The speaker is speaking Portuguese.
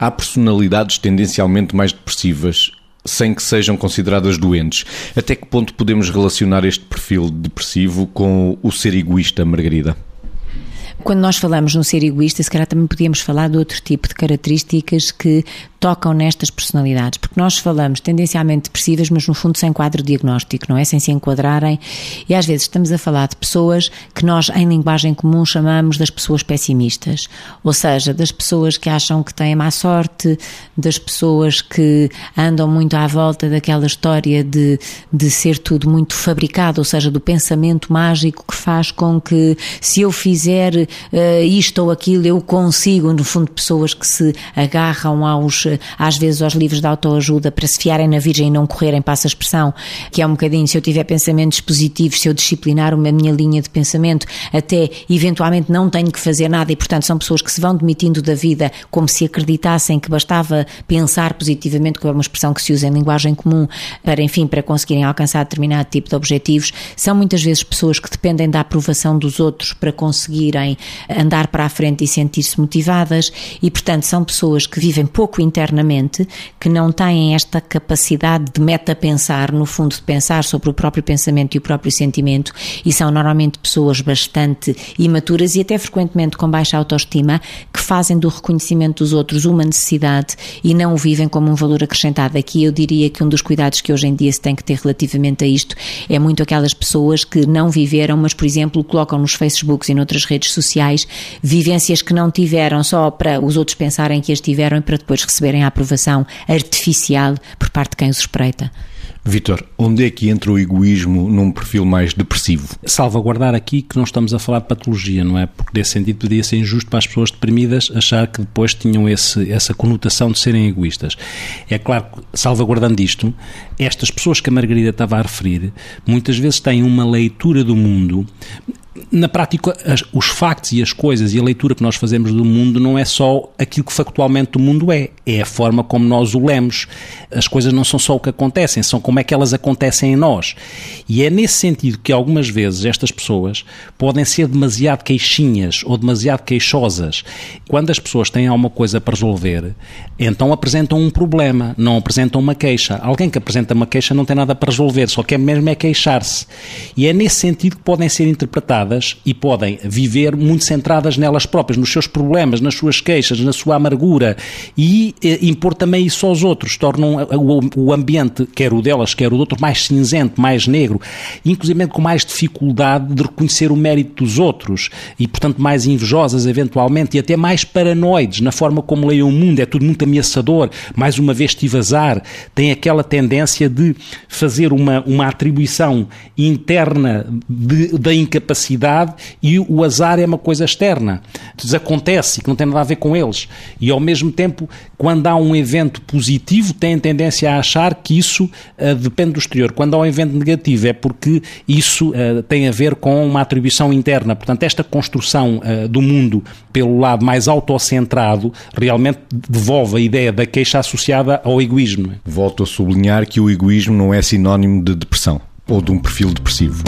Há personalidades tendencialmente mais depressivas sem que sejam consideradas doentes. Até que ponto podemos relacionar este perfil depressivo com o ser egoísta, Margarida? Quando nós falamos num ser egoísta, se calhar também podíamos falar de outro tipo de características que tocam nestas personalidades, porque nós falamos tendencialmente depressivas, mas no fundo sem quadro diagnóstico, não é? Sem se enquadrarem, e às vezes estamos a falar de pessoas que nós, em linguagem comum, chamamos das pessoas pessimistas, ou seja, das pessoas que acham que têm má sorte, das pessoas que andam muito à volta daquela história de, de ser tudo muito fabricado, ou seja, do pensamento mágico que faz com que se eu fizer uh, isto ou aquilo eu consigo, no fundo, pessoas que se agarram aos às vezes aos livros de autoajuda para se fiarem na Virgem e não correrem, passa a expressão, que é um bocadinho, se eu tiver pensamentos positivos, se eu disciplinar uma minha linha de pensamento, até eventualmente não tenho que fazer nada e, portanto, são pessoas que se vão demitindo da vida como se acreditassem que bastava pensar positivamente, que é uma expressão que se usa em linguagem comum, para, enfim, para conseguirem alcançar determinado tipo de objetivos. São muitas vezes pessoas que dependem da aprovação dos outros para conseguirem andar para a frente e sentir-se motivadas e, portanto, são pessoas que vivem pouco internamente que não têm esta capacidade de meta-pensar, no fundo, de pensar sobre o próprio pensamento e o próprio sentimento, e são normalmente pessoas bastante imaturas e até frequentemente com baixa autoestima, que fazem do reconhecimento dos outros uma necessidade e não o vivem como um valor acrescentado. Aqui eu diria que um dos cuidados que hoje em dia se tem que ter relativamente a isto é muito aquelas pessoas que não viveram, mas, por exemplo, colocam nos Facebooks e noutras redes sociais vivências que não tiveram só para os outros pensarem que as tiveram e para depois receber receberem a aprovação artificial por parte de quem os espreita. Vitor, onde é que entra o egoísmo num perfil mais depressivo? Salvaguardar aqui que não estamos a falar de patologia, não é? Porque nesse sentido poderia ser injusto para as pessoas deprimidas achar que depois tinham esse, essa conotação de serem egoístas. É claro que, salvaguardando isto, estas pessoas que a Margarida estava a referir, muitas vezes têm uma leitura do mundo na prática, as, os factos e as coisas e a leitura que nós fazemos do mundo não é só aquilo que factualmente o mundo é, é a forma como nós o lemos. As coisas não são só o que acontecem, são como é que elas acontecem em nós. E é nesse sentido que algumas vezes estas pessoas podem ser demasiado queixinhas ou demasiado queixosas. Quando as pessoas têm alguma coisa para resolver, então apresentam um problema, não apresentam uma queixa. Alguém que apresenta uma queixa não tem nada para resolver, só quer mesmo é queixar-se. E é nesse sentido que podem ser interpretadas e podem viver muito centradas nelas próprias, nos seus problemas, nas suas queixas, na sua amargura e eh, impor também isso aos outros. Tornam o, o, ambiente, quer o delas, quer o do outro, mais cinzento, mais negro, inclusive com mais dificuldade de reconhecer o mérito dos outros e, portanto, mais invejosas eventualmente e até mais paranoides na forma como leem o mundo. É tudo muito ameaçador. Mais uma vez, tive azar. Tem aquela tendência de fazer uma, uma atribuição interna de, da incapacidade e o azar é uma coisa externa, desacontece e que não tem nada a ver com eles. E ao mesmo tempo, quando há um evento positivo, têm tendência a achar que isso uh, depende do exterior. Quando há um evento negativo, é porque isso uh, tem a ver com uma atribuição interna. Portanto, esta construção uh, do mundo pelo lado mais autocentrado realmente devolve a ideia da queixa associada ao egoísmo. Volto a sublinhar que o egoísmo não é sinónimo de depressão ou de um perfil depressivo.